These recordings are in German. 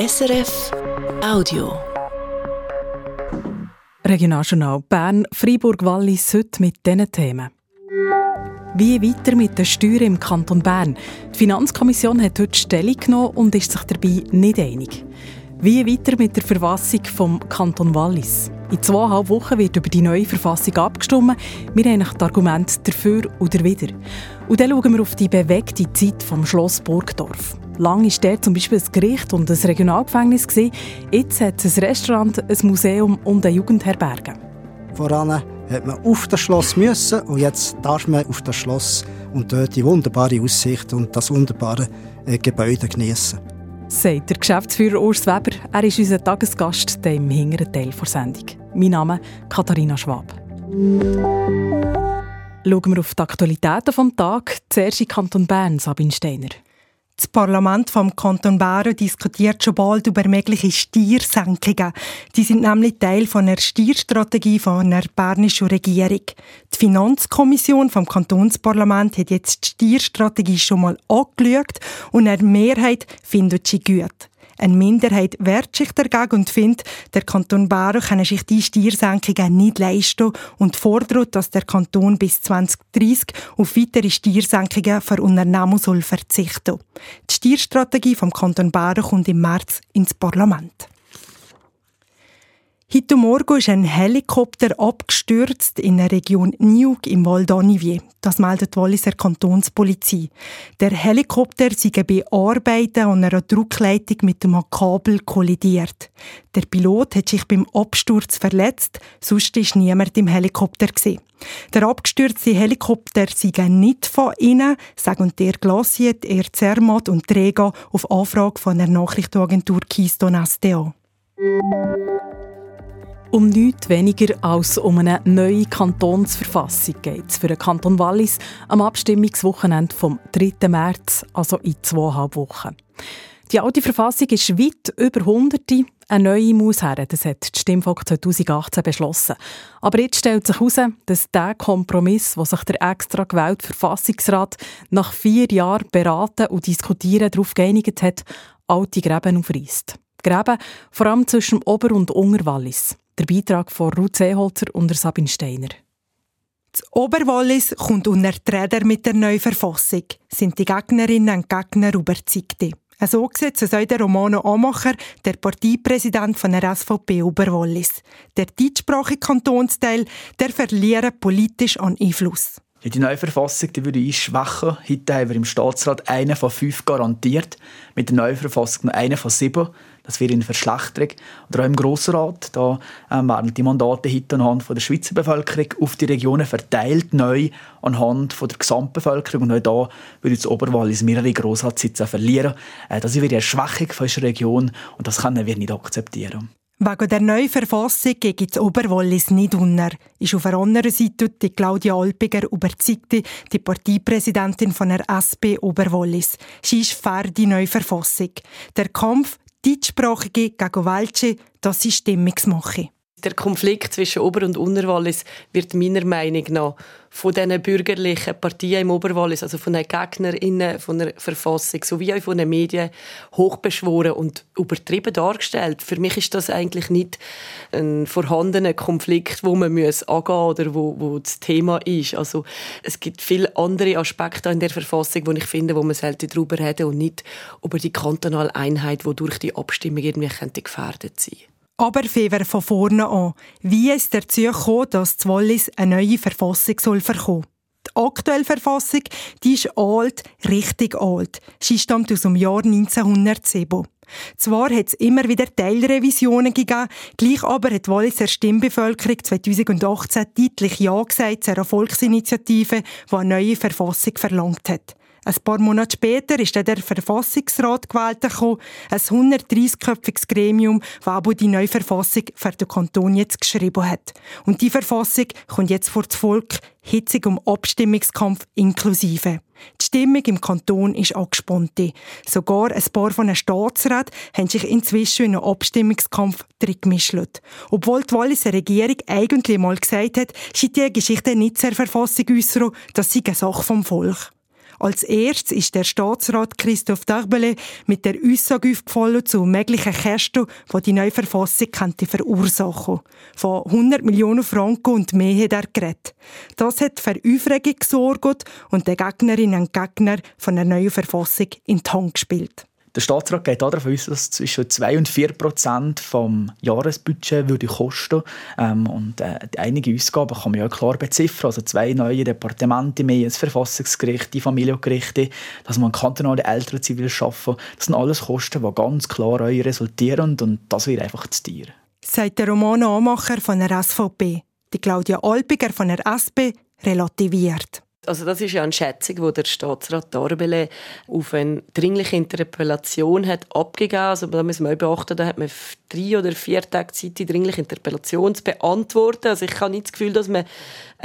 SRF Audio. Regionaljournal Bern, Freiburg, Wallis heute mit diesen Themen. Wie weiter mit den Steuern im Kanton Bern? Die Finanzkommission hat heute Stellung genommen und ist sich dabei nicht einig. Wie weiter mit der Verfassung vom Kanton Wallis? In zweieinhalb Wochen wird über die neue Verfassung abgestimmt. Wir haben die Argumente dafür oder wieder. Und dann schauen wir auf die bewegte Zeit vom Schloss Burgdorf. Lang war dort zum Beispiel ein Gericht und ein Regionalgefängnis. Jetzt hat es ein Restaurant, ein Museum und eine Jugendherberge. Voran hat man auf das Schloss müssen und jetzt darf man auf das Schloss und dort die wunderbare Aussicht und das wunderbare äh, Gebäude genießen. Sagt der Geschäftsführer Urs Weber. Er ist unser Tagesgast im hinteren Teil der Sendung. Mein Name ist Katharina Schwab. Schauen wir auf die Aktualitäten des Tages. Zuerst in Kanton Bern, Sabine Steiner. Das Parlament vom Kanton Bern diskutiert schon bald über mögliche Stiersenkungen. Die sind nämlich Teil von einer Stierstrategie von der bernischen Regierung. Die Finanzkommission vom Kantonsparlament hat jetzt die Stierstrategie schon mal angeschaut und eine Mehrheit findet sie gut. Eine Minderheit wehrt sich dagegen und findet, der Kanton Bern könne sich die Stiersenkungen nicht leisten und fordert, dass der Kanton bis 2030 auf weitere Stiersenkungen für Unternehmen soll verzichten. Die Stierstrategie vom Kanton Bern kommt im März ins Parlament. Heute Morgen ist ein Helikopter abgestürzt in der Region Niug im Val d'Anivier. Das meldet die Walliser Kantonspolizei. Der Helikopter sei bei Arbeiten an einer Druckleitung mit dem Kabel kollidiert. Der Pilot hat sich beim Absturz verletzt, sonst ist niemand im Helikopter gewesen. Der abgestürzte Helikopter sei nicht von innen, sagen der Glacier, Air Zermatt und Träger auf Anfrage von der Nachrichtenagentur Keystone SDA. Um nichts weniger als um eine neue Kantonsverfassung geht es für den Kanton Wallis am Abstimmungswochenende vom 3. März, also in zweieinhalb Wochen. Die alte Verfassung ist weit über Hunderte. Eine neue muss her, das hat die Stimmvolk 2018 beschlossen. Aber jetzt stellt sich heraus, dass der Kompromiss, wo sich der extra gewählte Verfassungsrat nach vier Jahren beraten und diskutieren darauf geeinigt hat, alte Gräben aufreißt. Gräben vor allem zwischen Ober- und Unterwallis. Der Beitrag von Ruth Seeholzer und Sabine Steiner. Das Oberwallis kommt unter die Räder mit der neuen Verfassung, sind die Gegnerinnen und Gegner überzeugt. So sieht es auch der Romano Amacher, der Parteipräsident von der SVP Oberwallis. Der deutschsprachige Kantonsteil, der verliert politisch an Einfluss. Ja, die neue Verfassung die würde einschwächen. Heute haben wir im Staatsrat einen von fünf garantiert. Mit der neuen Verfassung noch einen von sieben. Das wäre eine Verschlechterung. Oder auch im Grossrat, da ähm, werden die Mandate heute anhand von der Schweizer Bevölkerung auf die Regionen verteilt, neu anhand von der Gesamtbevölkerung. Und auch da würde das Oberwallis mehrere Grossratssitze verlieren. Äh, das wäre eine Schwächung unserer Region und das können wir nicht akzeptieren. Wegen der neuen Verfassung geht das Oberwallis nicht unter, ist auf der anderen Seite die Claudia Alpiger überzeugte, die Parteipräsidentin von der SP Oberwallis. Sie ist für die neue Verfassung. Der Kampf Deutschsprachige gegen Welche, das ist Stimmungsmache. Der Konflikt zwischen Ober- und Unterwallis wird meiner Meinung nach von den bürgerlichen Partien im Oberwallis, also von den GegnerInnen von der Verfassung, sowie auch von den Medien, hochbeschworen und übertrieben dargestellt. Für mich ist das eigentlich nicht ein vorhandener Konflikt, wo man muss angehen oder wo, wo das Thema ist. Also es gibt viele andere Aspekte in der Verfassung, wo ich finde, wo man sollte darüber reden und nicht über die kantonale Einheit, die durch die Abstimmung irgendwie gefährdet sein Aber fangen von vorne an. Wie ist dazu gekommen, dass das Wallis eine neue Verfassung soll? Die aktuelle Verfassung, die ist alt, richtig alt. Sie stammt aus dem Jahr 1907. Zwar hat es immer wieder Teilrevisionen gegeben, gleich aber hat die Walliser Stimmbevölkerung 2018 deutlich Ja gesagt zu einer Volksinitiative, die eine neue Verfassung verlangt hat. Ein paar Monate später ist dann der Verfassungsrat gewählt gekommen, ein 130-köpfiges Gremium, das die neue Verfassung für den Kanton jetzt geschrieben hat. Und die Verfassung kommt jetzt vor das Volk, hitzig um Abstimmungskampf inklusive. Die Stimmung im Kanton ist angespannt. Sogar ein paar von den Staatsräten haben sich inzwischen in einen Abstimmungskampf gemischt. Obwohl die Walliser Regierung eigentlich mal gesagt hat, sei die Geschichte nicht zur Verfassung äußern, das sei eine Sache vom Volk. Als erstes ist der Staatsrat Christoph Darbele mit der Aussage aufgefallen zu möglichen Kosten, die die neue Verfassung könnte verursachen. Von 100 Millionen Franken und mehr hat er geredet. Das hat für Aufregung gesorgt und den Gegnerinnen und Gegner von der neuen Verfassung in die Hand gespielt. Der Staatsrat geht davon aus, dass zwischen 2 und 4 Prozent vom Jahresbudget würde kosten ähm, und äh, einige Ausgaben kann man ja klar beziffern. Also zwei neue Departemente mehr, das Verfassungsgericht, die Familiengerichte, dass man kantonale Elternzivil schaffen. Das sind alles Kosten, die ganz klar resultieren und das wird einfach zu dir. Sagt der Romano Amacher von der SVP. Die Claudia Alpiger von der SP relativiert. Also das ist ja eine Schätzung, die der Staatsrat Darbele auf eine dringliche Interpellation hat abgegeben. Also da müssen wir beachten, da hat man drei oder vier Tage Zeit, die dringliche Interpellation zu beantworten. Also ich habe nicht das Gefühl, dass man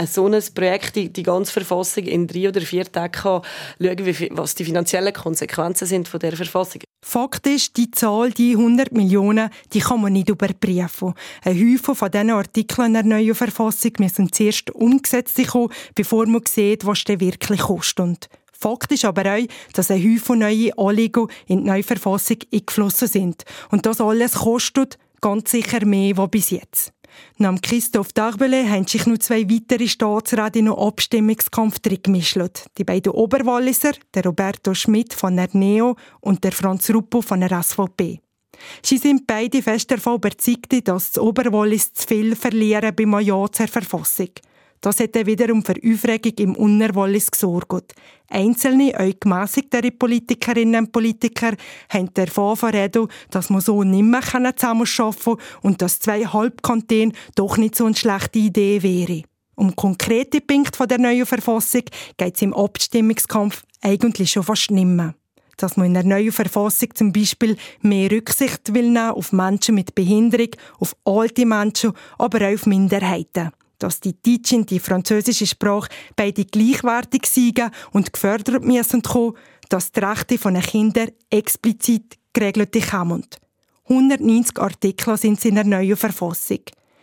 so ein Projekt, die, die ganze Verfassung in drei oder vier Tagen kann schauen kann, was die finanziellen Konsequenzen sind von der Verfassung. Fakt ist, die Zahl, die 100 Millionen, die kann man nicht überprüfen. Ein Häufchen von diesen Artikeln der neuen Verfassung müssen zuerst umgesetzt werden, bevor man sieht, was der wirklich kostet. Fakt ist aber auch, dass ein Häufchen neue Anliegen in die neue Verfassung eingeflossen sind. Und das alles kostet ganz sicher mehr als bis jetzt. Nach Christoph Darbele haben sich noch zwei weitere Staatsräte in einen gemischt. Die beiden Oberwalliser, der Roberto Schmidt von der NEO und der Franz Ruppo von der SVP. Sie sind beide fest davon überzeugt, dass das Oberwallis zu viel verlieren beim Ja zur Verfassung. Das hätte wiederum für Aufregung im Unterwallis gesorgt. Einzelne, auch gemässigtere Politikerinnen und Politiker haben davon verredet, dass man so nicht mehr zusammenarbeiten kann und dass zwei Halbkantone doch nicht so eine schlechte Idee wäre. Um konkrete Punkte der neuen Verfassung geht es im Abstimmungskampf eigentlich schon fast nicht mehr dass man in der neuen Verfassung zum Beispiel mehr Rücksicht will nehmen auf Menschen mit Behinderung, auf alte Menschen, aber auch auf Minderheiten dass die deutsche und die französische Sprache beide gleichwertig sind und gefördert müssen kommen, dass die Rechte von Kindern explizit geregelt kommen. 190 Artikel sind in der neuen Verfassung.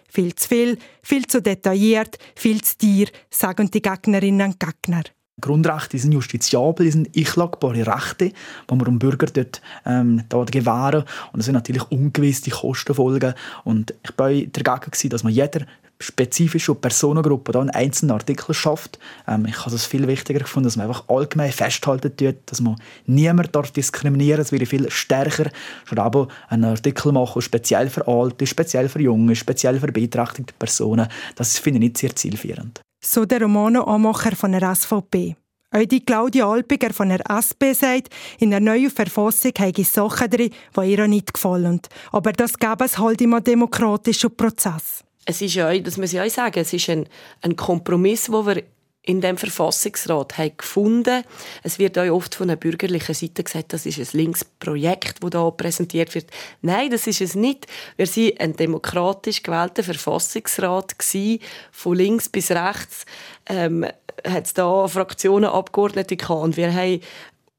Viel zu viel, viel zu detailliert, viel zu tier, sagen die Gegnerinnen und Gegner. Grundrechte sind justiziabel, sind einklagbare Rechte, die wir dem Bürger dort ähm, dort gewähren. Und das sind natürlich ungewisse Kostenfolgen. Und ich war dagegen, dass man jeder spezifische Personengruppe da einen einzelnen Artikel schafft. Ähm, ich habe es viel wichtiger gefunden, dass man einfach allgemein festhalten tut, dass man niemand dort diskriminieren darf. Es wäre viel stärker, schon aber einen Artikel machen, speziell für Alte, speziell für Junge, speziell für beeinträchtigte Personen. Das finde ich nicht sehr zielführend. So der Romano Amacher von der SVP. Auch die Claudia Alpiger von der SP sagt, in der neuen Verfassung habe Sachen drin, die ihr nicht gefallen. Aber das gäbe es halt im demokratischen Prozess es ist ja, das muss ich auch sagen, es ist ein, ein Kompromiss, wo wir in dem Verfassungsrat haben gefunden. Es wird auch oft von der bürgerlichen Seite gesagt, das ist ein Linksprojekt, das da präsentiert wird. Nein, das ist es nicht. Wir sind ein demokratisch gewählter Verfassungsrat gewesen, von links bis rechts. Ähm, hat es da Fraktionen, Abgeordnete gehabt und wir haben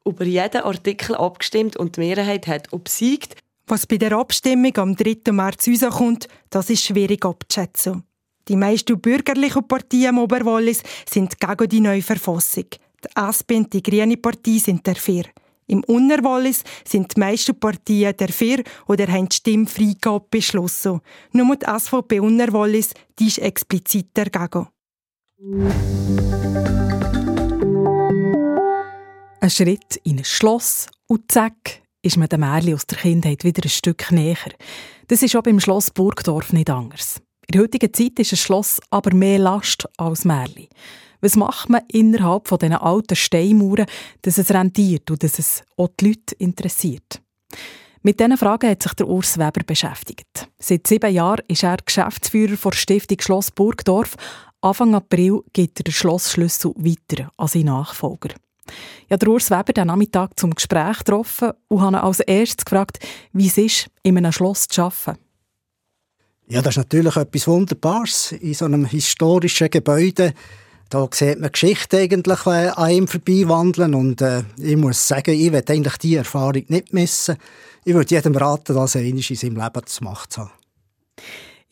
über jeden Artikel abgestimmt und die Mehrheit hat obsiegt. Was bei der Abstimmung am 3. März rauskommt, das ist schwierig abzuschätzen. Die meisten bürgerlichen Partien im Oberwallis sind gegen die neue Verfassung. Die SP und die Grüne Partei sind dafür. Im Unterwallis sind die meisten Partien dafür oder haben die Stimmfreigabe beschlossen. Nur die SVP Unterwallis die ist explizit dagegen. Ein Schritt in ein Schloss und zack, ist man den Märchen aus der Kindheit wieder ein Stück näher. Das ist auch beim Schloss Burgdorf nicht anders. In der heutigen Zeit ist ein Schloss aber mehr Last als Märchen. Was macht man innerhalb von diesen alten Steinmauern, dass es rentiert und dass es auch die Leute interessiert? Mit diesen Fragen hat sich der Urs Weber beschäftigt. Seit sieben Jahren ist er Geschäftsführer der Stiftung Schloss Burgdorf. Anfang April gibt er den Schlossschlüssel weiter an seinen Nachfolger. Ja, der Urs Weber den Nachmittag zum Gespräch getroffen und habe als erstes gefragt, wie es ist, in einem Schloss zu arbeiten. Ja, das ist natürlich etwas Wunderbares in so einem historischen Gebäude. Da sieht man Geschichte eigentlich äh, an ihm vorbeiwandeln und äh, ich muss sagen, ich will eigentlich diese Erfahrung nicht missen. Ich würde jedem raten, das einmal in seinem Leben zu machen.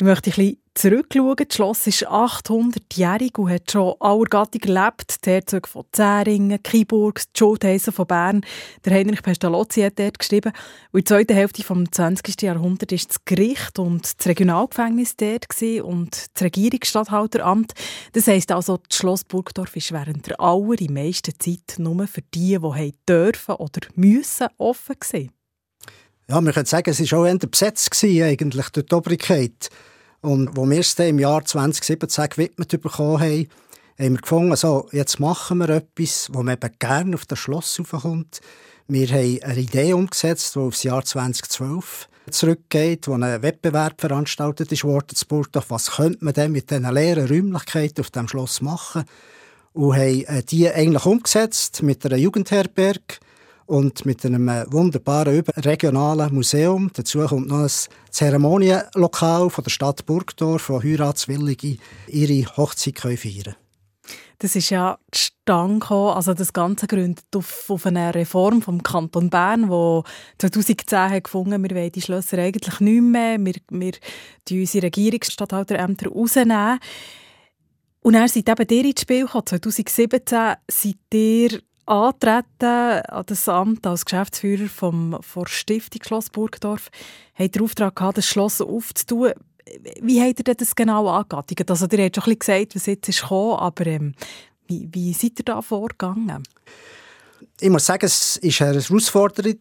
Ich möchte ein bisschen zurückschauen. Das Schloss ist 800-jährig und hat schon aller gelebt. Die Herzog von Zähringen, Kiburg, die Schultheissen von Bern. Der Heinrich Pestalozzi hat dort geschrieben. Und in der zweiten Hälfte des 20. Jahrhunderts war das Gericht und das Regionalgefängnis dort und das Regierungsstatthalteramt. Das heisst also, das Schloss Burgdorf ist während der allermeisten Zeit nur für die, die dürfen oder müssen, offen. Ja, wir können sagen, es war auch eher besetzt eigentlich durch die Obrigkeit. Und als wir es dann im Jahr 2017 gewidmet bekommen haben, haben wir gefunden, also, jetzt machen wir etwas, wo man eben gerne auf das Schloss raufkommt. Wir haben eine Idee umgesetzt, die aufs Jahr 2012 zurückgeht, wo ein Wettbewerb veranstaltet ist worden in Burgdorf. Was könnte man denn mit diesen leeren Räumlichkeiten auf dem Schloss machen? Und haben äh, die eigentlich umgesetzt mit einer Jugendherberge, und mit einem wunderbaren regionalen Museum. Dazu kommt noch ein Zeremonienlokal von der Stadt Burgdorf, wo Heiratswillige ihre Hochzeit feiern können. Das ist ja zustande also das Ganze gründet auf, auf einer Reform vom Kanton Bern, wo 2010 hat gefunden, wir wollen die Schlösser eigentlich nicht mehr, wir, wir unsere Regierungsstatthalterämter rausnehmen. Und dann seid eben ihr ins Spiel gekommen. 2017 seid ihr antreten an das Amt als Geschäftsführer vom, der Stiftung Schloss Burgdorf, habt den Auftrag gehabt, das Schloss aufzutun. Wie habt ihr das genau angegangen? Also, ihr habt schon ein bisschen gesagt, was jetzt ist gekommen, aber ähm, wie, wie seid ihr da vorgegangen? Ich muss sagen, es war eine Herausforderung,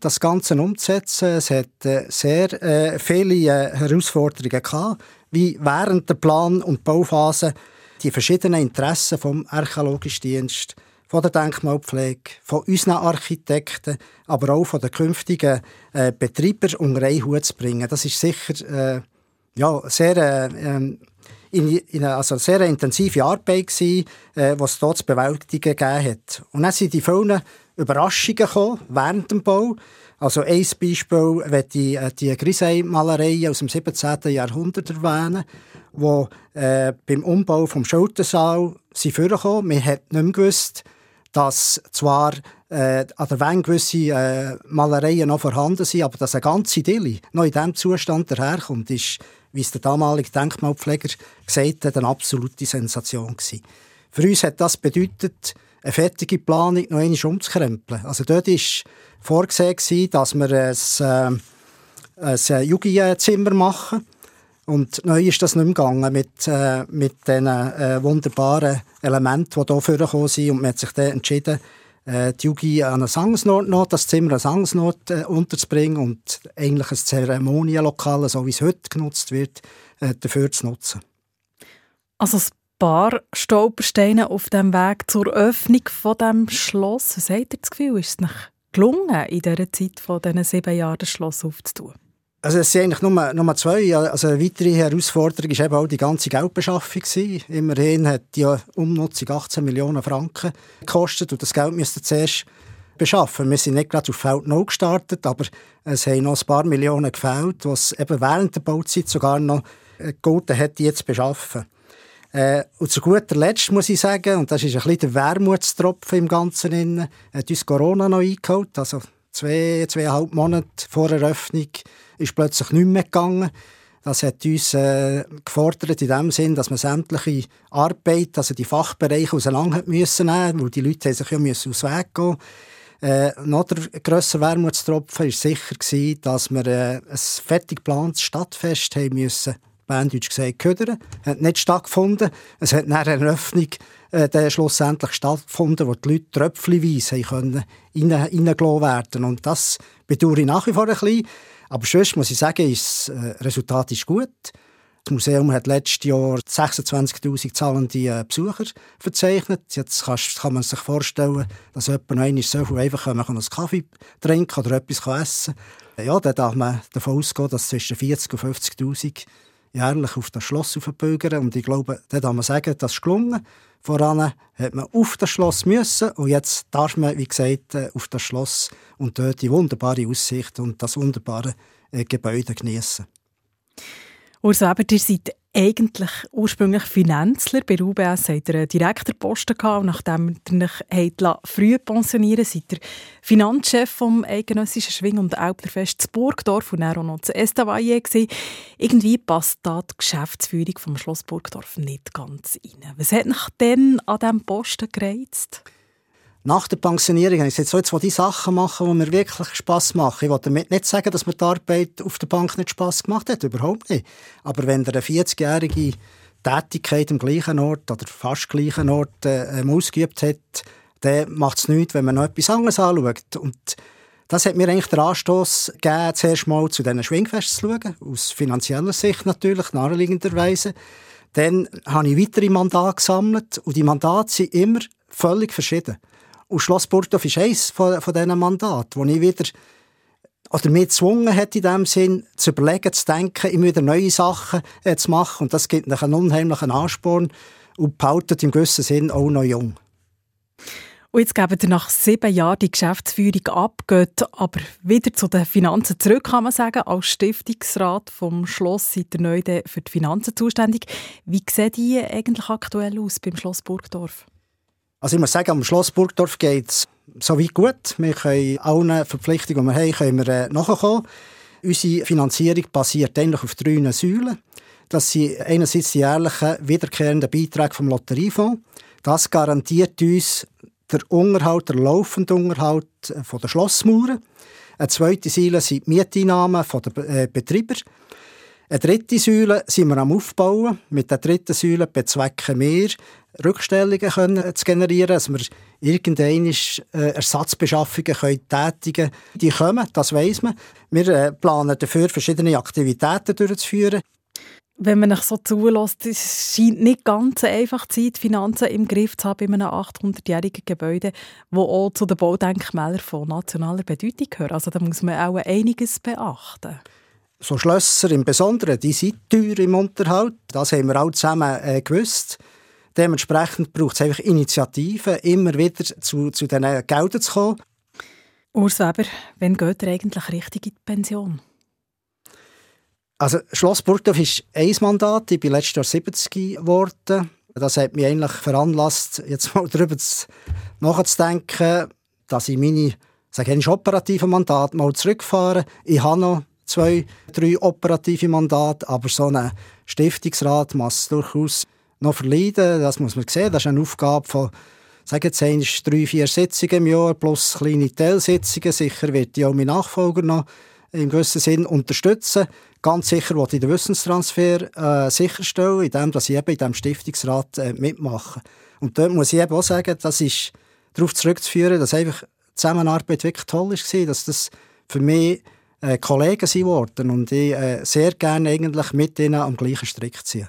das Ganze umzusetzen. Es hat äh, sehr äh, viele äh, Herausforderungen gehabt, wie während der Plan- und Bauphase die verschiedenen Interessen vom Archäologischen Dienst von der Denkmalpflege, von unseren Architekten, aber auch von den künftigen äh, Betreibern unter einen Hut zu bringen. Das ist sicher äh, ja, sehr, äh, ähm, in, in, also sehr intensive Arbeit äh, was es dort zu bewältigen gegeben hat. Und dann sind die vielen Überraschungen gekommen während dem Bau. Also ein Beispiel wenn die, äh, die Grisei-Malerei aus dem 17. Jahrhundert erwähnen, wo äh, beim Umbau vom Schultersaal sind vorgekommen. Man hat nicht mehr gewusst, dass zwar äh, an der Wand gewisse äh, Malereien noch vorhanden sind, aber dass eine ganze Dille noch in diesem Zustand daherkommt, ist, wie es der damalige Denkmalpfleger gesagt hat, eine absolute Sensation gewesen. Für uns hat das bedeutet, eine fertige Planung noch einmal umzukrempeln. Also dort war vorgesehen, dass wir ein, äh, ein Jugendzimmer machen und neu ist das nicht mehr gegangen mit, äh, mit den äh, wunderbaren Elementen, die hier vorgekommen sind. Und man hat sich dann entschieden, äh, die Yugi an einer Sangsnot noch, das Zimmer an Sangsnot äh, unterzubringen und eigentlich ein Zeremonienlokal, so wie es heute genutzt wird, äh, dafür zu nutzen. Also ein paar Stolpersteine auf dem Weg zur Öffnung von dem Schloss. Was habt ihr das Gefühl, ist es nicht gelungen, in dieser Zeit von diesen sieben Jahren das Schloss aufzutun? Also es sind eigentlich nur, nur zwei. Also eine weitere Herausforderung war eben auch die ganze Geldbeschaffung. Immerhin hat die Umnutzung 18 Millionen Franken gekostet und das Geld müsste zuerst beschaffen. Wir sind nicht gerade auf Feld 0 gestartet, aber es haben noch ein paar Millionen gefällt, was eben während der Bauzeit sogar noch gegolten hat, die jetzt beschaffen. Äh, und zu guter Letzt muss ich sagen, und das ist ein bisschen der Wermutstropfen im Ganzen, hat uns Corona noch eingeholt. Also zwei, zweieinhalb Monate vor Eröffnung ist plötzlich nicht mehr gegangen. Das hat uns äh, gefordert in dem Sinn, dass man sämtliche Arbeit, also die Fachbereiche auseinander müssen nehmen, weil die Leute sich ja müssen aus Weg gehen. Äh, noch der grössere Wermutstropfen war sicher, gewesen, dass wir äh, ein fertig geplantes Stadtfest haben müssen, Berndeutsch gesagt, ködern. Hat nicht stattgefunden. Es hat nach einer Öffnung äh, schlussendlich stattgefunden, wo die Leute tröpfchenweise rein, reingelassen werden Und das bedauere ich nach wie vor ein bisschen. Aber sonst muss ich sagen, das äh, Resultat ist gut. Das Museum hat letztes Jahr 26'000 zahlende äh, Besucher verzeichnet. Jetzt kann man sich vorstellen, dass jemand noch einmal so viel einfach einen Kaffee trinken oder etwas essen kann. Ja, dann darf man davon ausgehen, dass zwischen 40 und 50'000 jährlich auf das Schloss aufbürgern. Und ich glaube, da darf man sagen, das ist gelungen. Voran hat man auf das Schloss müssen und jetzt darf man, wie gesagt, äh, auf das Schloss und dort die wunderbare Aussicht und das wunderbare äh, Gebäude genießen. Urs Weber, ihr seid eigentlich ursprünglich Finanzler. Bei UBS hat er einen Direktorposten gehabt nachdem er sich früh pensionieren seid ihr Finanzchef vom eidgenössischen Schwing- und Elblerfest zu Burgdorf und dann auch noch zu Estavayer gewesen. Irgendwie passt da die Geschäftsführung vom Schloss Burgdorf nicht ganz rein. Was hat nach denn an diesem Posten gereizt? Nach der Pensionierung habe ich jetzt so jetzt die Sachen machen, die mir wirklich Spass machen. Ich will damit nicht sagen, dass mir die Arbeit auf der Bank nicht Spass gemacht hat, überhaupt nicht. Aber wenn der eine 40-jährige Tätigkeit am gleichen Ort oder fast gleichen Ort äh, ausgeübt hat, dann macht es nichts, wenn man noch etwas anderes anschaut. Und das hat mir eigentlich den Anstoß gegeben, zuerst mal zu diesen Schwingfesten zu schauen, aus finanzieller Sicht natürlich, naheliegenderweise. Dann habe ich weitere Mandate gesammelt und die Mandate sind immer völlig verschieden. Und Schloss Burgdorf ist eines von, von diesen Mandaten, wo ich wieder oder mich gezwungen hat, in dem Sinn, zu überlegen, zu denken, immer wieder neue Sachen äh, zu machen. Und das gibt einen unheimlichen Ansporn und behaltet im gewissen Sinn auch noch jung. Und jetzt geben ihr nach sieben Jahren die Geschäftsführung ab, geht aber wieder zu den Finanzen zurück, kann man sagen. Als Stiftungsrat vom Schloss seid ihr neu für die Finanzen zuständig. Wie sehen die eigentlich aktuell aus beim Schloss Burgdorf? Also ich muss sagen, am Schloss Burgdorf geht es so weit gut. Wir können allen Verpflichtungen, die wir haben, können wir, äh, nachkommen. Unsere Finanzierung basiert eigentlich auf drei Säulen. Das sind einerseits die jährlichen wiederkehrenden Beiträge vom Lotteriefonds. Das garantiert uns der Unterhalt, der laufende Unterhalt äh, von der Schlossmauern. Eine zweite Säule sind die Mieteinnahmen der äh, Betreiber. Eine dritte Säule sind wir am Aufbauen. Mit der dritten Säule bezwecken wir, Rückstellungen können zu generieren, dass wir irgendeine äh, Ersatzbeschaffungen können tätigen können. Die kommen, das weiss man. Wir äh, planen dafür, verschiedene Aktivitäten durchzuführen. Wenn man sich so zulässt, es scheint nicht ganz einfach zu sein, die Finanzen im Griff zu haben in einem 800-jährigen Gebäude, das auch zu den Baudenkmälern von nationaler Bedeutung gehört. Also da muss man auch einiges beachten so Schlösser im Besonderen, die sind teuer im Unterhalt. Das haben wir alle zusammen äh, gewusst. Dementsprechend braucht es einfach Initiativen, immer wieder zu, zu diesen Geldern zu kommen. Urs Weber, wann geht er eigentlich richtig in die Pension? Also Schloss Burgdorf ist ein Mandat. Ich bin letztes Jahr 70 geworden. Das hat mich eigentlich veranlasst, jetzt mal darüber nachzudenken, dass ich meine sage ich, operativen Mandat mal zurückfahre. Ich habe noch zwei, drei operative Mandate, aber so ein Stiftungsrat muss durchaus noch verleiden. Das muss man sehen. Das ist eine Aufgabe von sagen jetzt einmal drei, vier Sitzungen im Jahr plus kleine Teilsitzungen. Sicher wird die auch mein Nachfolger noch im gewissen Sinn unterstützen. Ganz sicher will ich den Wissenstransfer äh, sicherstellen, indem ich eben in diesem Stiftungsrat äh, mitmache. Und dort muss ich eben auch sagen, das ist darauf zurückzuführen, dass einfach die Zusammenarbeit wirklich toll war, dass das für mich äh, Kollegen sind worden und ich äh, sehr gerne eigentlich mit ihnen am gleichen Strick ziehe.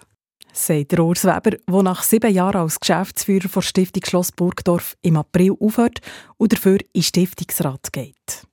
Sagt Urs Weber, der nach sieben Jahren als Geschäftsführer der Stiftung Schloss Burgdorf im April aufhört und dafür in Stiftungsrat geht.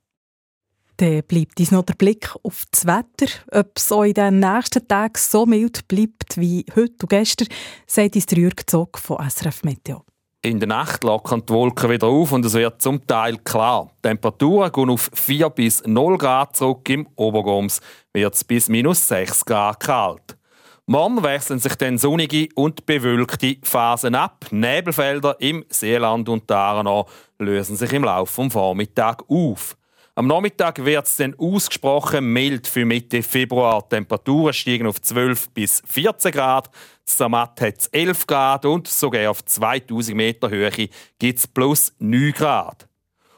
Dann bleibt uns noch der Blick auf das Wetter. Ob es in den nächsten Tagen so mild bleibt wie heute und gestern, sagt uns der Jürg Zog von SRF Meteo. In der Nacht lockern die Wolken wieder auf und es wird zum Teil klar. Temperaturen gehen auf 4 bis 0 Grad zurück. Im Obergoms wird es bis minus 6 Grad kalt. Morgen wechseln sich dann sonnige und bewölkte Phasen ab. Nebelfelder im Seeland und Aargau lösen sich im Laufe des Vormittags auf. Am Nachmittag wird es dann ausgesprochen mild für Mitte Februar. Die Temperaturen steigen auf 12 bis 14 Grad. Zermatt hat es 11 Grad und sogar auf 2000 Meter Höhe gibt es plus 9 Grad.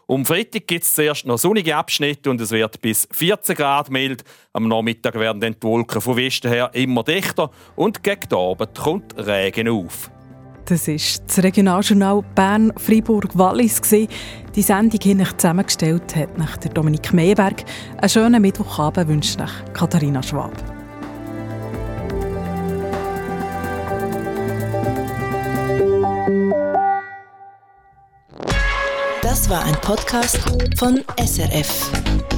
Um Freitag gibt es zuerst noch sonnige Abschnitte und es wird bis 14 Grad mild. Am Nachmittag werden dann die Wolken von Westen her immer dichter und gegen Abend kommt Regen auf. Das ist das Regionaljournal Bern-Fribourg-Wallis. Die Sendung hier zusammengestellt hat nach der Dominik Meyerberg. Einen schönen Mittwochabend wünscht nach Katharina Schwab. Das war ein Podcast von SRF.